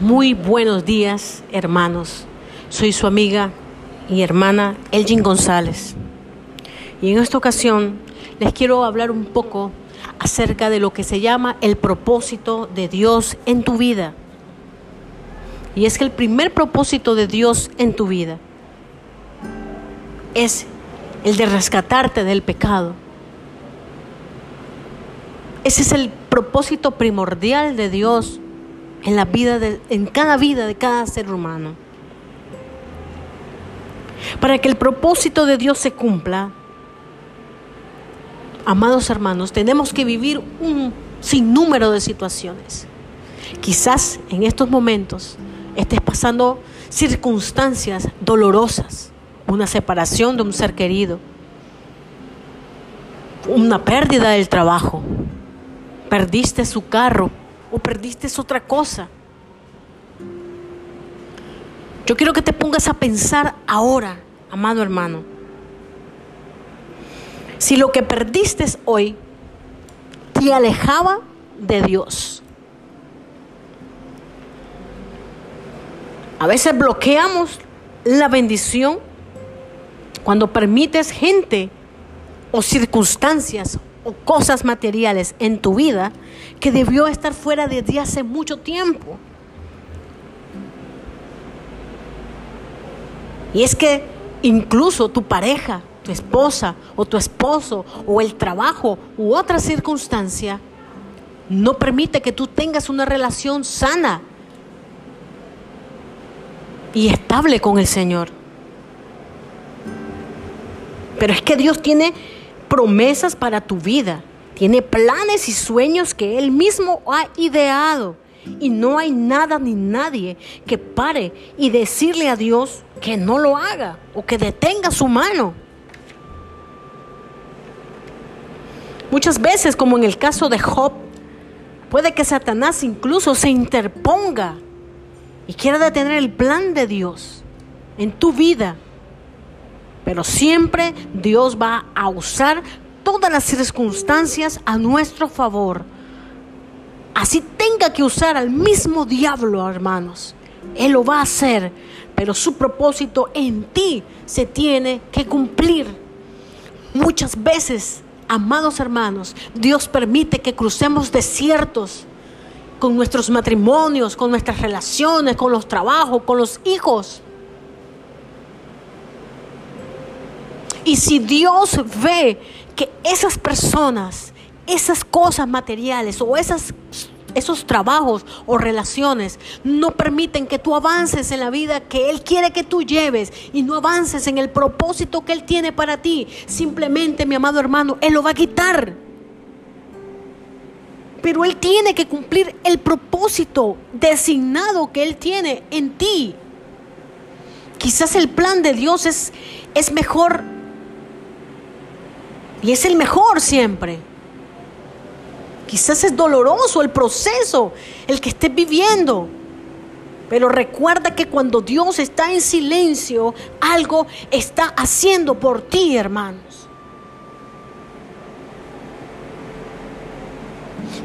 Muy buenos días, hermanos. Soy su amiga y hermana Elgin González. Y en esta ocasión les quiero hablar un poco acerca de lo que se llama el propósito de Dios en tu vida. Y es que el primer propósito de Dios en tu vida es el de rescatarte del pecado. Ese es el propósito primordial de Dios en la vida de, en cada vida de cada ser humano. Para que el propósito de Dios se cumpla, amados hermanos, tenemos que vivir un sinnúmero de situaciones. Quizás en estos momentos estés pasando circunstancias dolorosas, una separación de un ser querido, una pérdida del trabajo, perdiste su carro o perdiste otra cosa. Yo quiero que te pongas a pensar ahora, amado hermano, si lo que perdiste hoy te alejaba de Dios. A veces bloqueamos la bendición cuando permites gente o circunstancias o cosas materiales en tu vida que debió estar fuera desde hace mucho tiempo. Y es que incluso tu pareja, tu esposa o tu esposo o el trabajo u otra circunstancia no permite que tú tengas una relación sana y estable con el Señor. Pero es que Dios tiene promesas para tu vida. Tiene planes y sueños que Él mismo ha ideado. Y no hay nada ni nadie que pare y decirle a Dios que no lo haga o que detenga su mano. Muchas veces, como en el caso de Job, puede que Satanás incluso se interponga y quiera detener el plan de Dios en tu vida. Pero siempre Dios va a usar todas las circunstancias a nuestro favor. Así tenga que usar al mismo diablo, hermanos. Él lo va a hacer, pero su propósito en ti se tiene que cumplir. Muchas veces, amados hermanos, Dios permite que crucemos desiertos con nuestros matrimonios, con nuestras relaciones, con los trabajos, con los hijos. Y si Dios ve que esas personas, esas cosas materiales o esas, esos trabajos o relaciones no permiten que tú avances en la vida que Él quiere que tú lleves y no avances en el propósito que Él tiene para ti, simplemente, mi amado hermano, Él lo va a quitar. Pero Él tiene que cumplir el propósito designado que Él tiene en ti. Quizás el plan de Dios es, es mejor y es el mejor siempre. Quizás es doloroso el proceso, el que estés viviendo. Pero recuerda que cuando Dios está en silencio, algo está haciendo por ti, hermanos.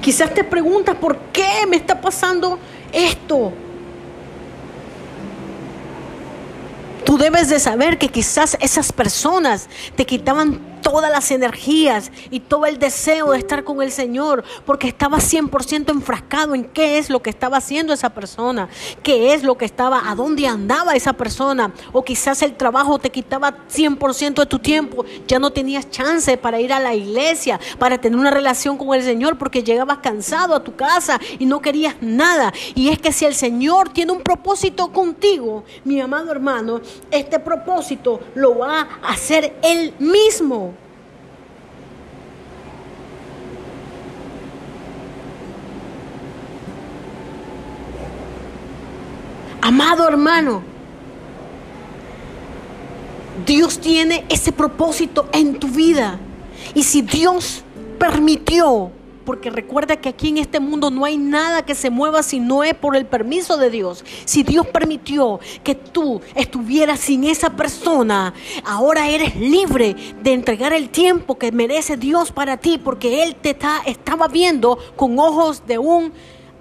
Quizás te preguntas, ¿por qué me está pasando esto? Tú debes de saber que quizás esas personas te quitaban todas las energías y todo el deseo de estar con el Señor, porque estaba 100% enfrascado en qué es lo que estaba haciendo esa persona, qué es lo que estaba, a dónde andaba esa persona, o quizás el trabajo te quitaba 100% de tu tiempo, ya no tenías chance para ir a la iglesia, para tener una relación con el Señor, porque llegabas cansado a tu casa y no querías nada. Y es que si el Señor tiene un propósito contigo, mi amado hermano, este propósito lo va a hacer Él mismo. Amado hermano, Dios tiene ese propósito en tu vida. Y si Dios permitió, porque recuerda que aquí en este mundo no hay nada que se mueva si no es por el permiso de Dios. Si Dios permitió que tú estuvieras sin esa persona, ahora eres libre de entregar el tiempo que merece Dios para ti, porque Él te está, estaba viendo con ojos de un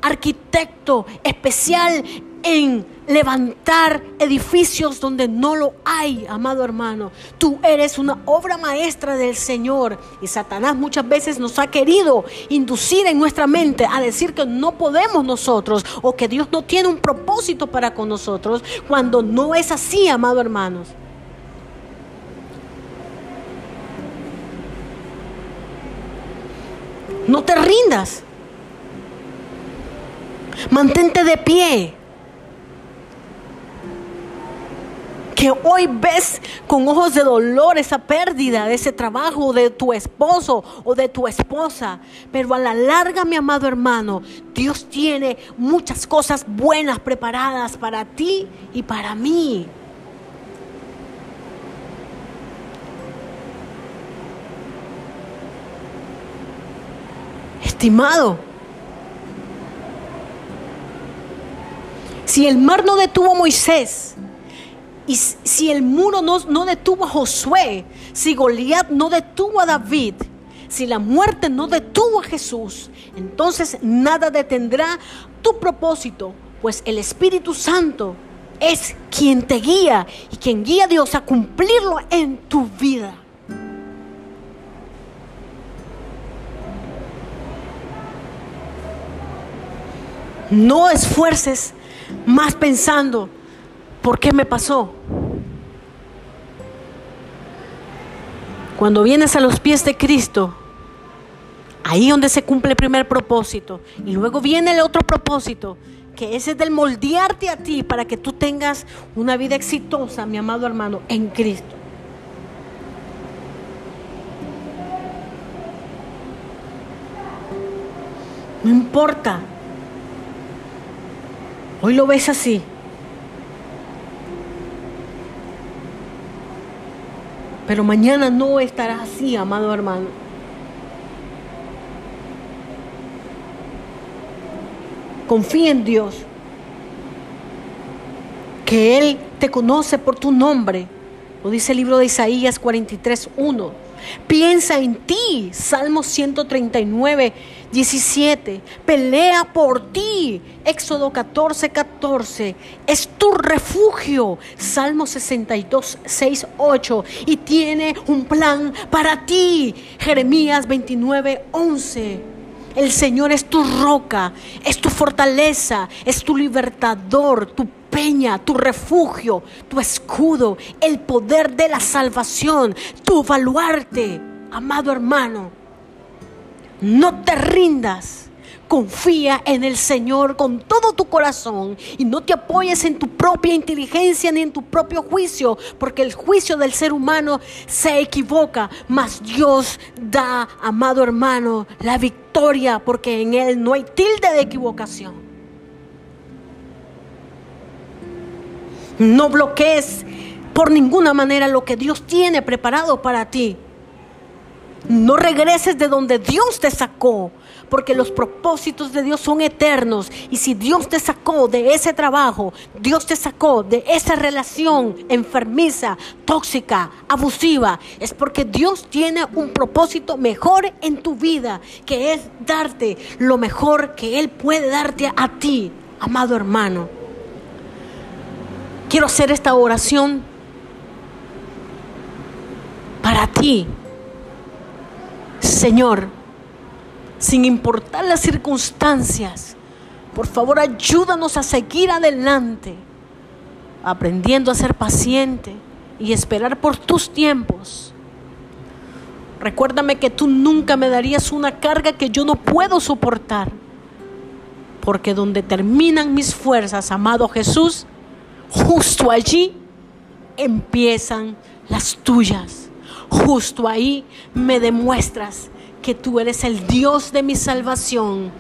arquitecto especial en levantar edificios donde no lo hay, amado hermano. Tú eres una obra maestra del Señor y Satanás muchas veces nos ha querido inducir en nuestra mente a decir que no podemos nosotros o que Dios no tiene un propósito para con nosotros cuando no es así, amado hermanos. No te rindas. Mantente de pie. Que hoy ves con ojos de dolor esa pérdida de ese trabajo de tu esposo o de tu esposa. Pero a la larga, mi amado hermano, Dios tiene muchas cosas buenas preparadas para ti y para mí. Estimado, si el mar no detuvo a Moisés, y si el muro no, detuvo a Josué, si Goliat no detuvo a David, si la muerte no detuvo a Jesús, entonces nada detendrá tu propósito, pues el Espíritu Santo es quien te guía y quien guía a Dios a cumplirlo en tu vida. No esfuerces más pensando, ¿por qué me pasó? Cuando vienes a los pies de Cristo, ahí donde se cumple el primer propósito, y luego viene el otro propósito, que ese es del moldearte a ti para que tú tengas una vida exitosa, mi amado hermano, en Cristo. No importa Hoy lo ves así. Pero mañana no estarás así, amado hermano. Confía en Dios. Que Él te conoce por tu nombre. Lo dice el libro de Isaías 43, 1. Piensa en ti, Salmo 139, 17. Pelea por ti, Éxodo 14, 14. Es tu refugio, Salmo 62, 6, 8. Y tiene un plan para ti, Jeremías 29, 11. El Señor es tu roca, es tu fortaleza, es tu libertador, tu peña, tu refugio, tu escudo, el poder de la salvación, tu baluarte, amado hermano. No te rindas. Confía en el Señor con todo tu corazón y no te apoyes en tu propia inteligencia ni en tu propio juicio, porque el juicio del ser humano se equivoca, mas Dios da, amado hermano, la victoria, porque en Él no hay tilde de equivocación. No bloquees por ninguna manera lo que Dios tiene preparado para ti. No regreses de donde Dios te sacó, porque los propósitos de Dios son eternos. Y si Dios te sacó de ese trabajo, Dios te sacó de esa relación enfermiza, tóxica, abusiva, es porque Dios tiene un propósito mejor en tu vida, que es darte lo mejor que Él puede darte a ti, amado hermano. Quiero hacer esta oración para ti Señor, sin importar las circunstancias, por favor ayúdanos a seguir adelante, aprendiendo a ser paciente y esperar por tus tiempos. Recuérdame que tú nunca me darías una carga que yo no puedo soportar, porque donde terminan mis fuerzas, amado Jesús, justo allí empiezan las tuyas. Justo ahí me demuestras que tú eres el Dios de mi salvación,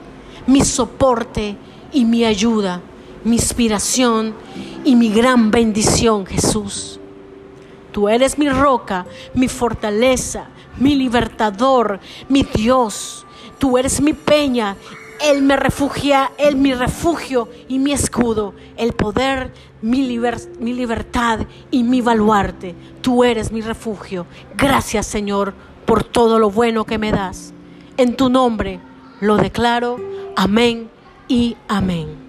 mi soporte y mi ayuda, mi inspiración y mi gran bendición, Jesús. Tú eres mi roca, mi fortaleza, mi libertador, mi Dios. Tú eres mi peña él me refugia, Él mi refugio y mi escudo, el poder, mi, libertad y mi baluarte. Tú eres mi refugio. Gracias Señor por todo lo bueno que me das. En tu nombre lo declaro. Amén y amén.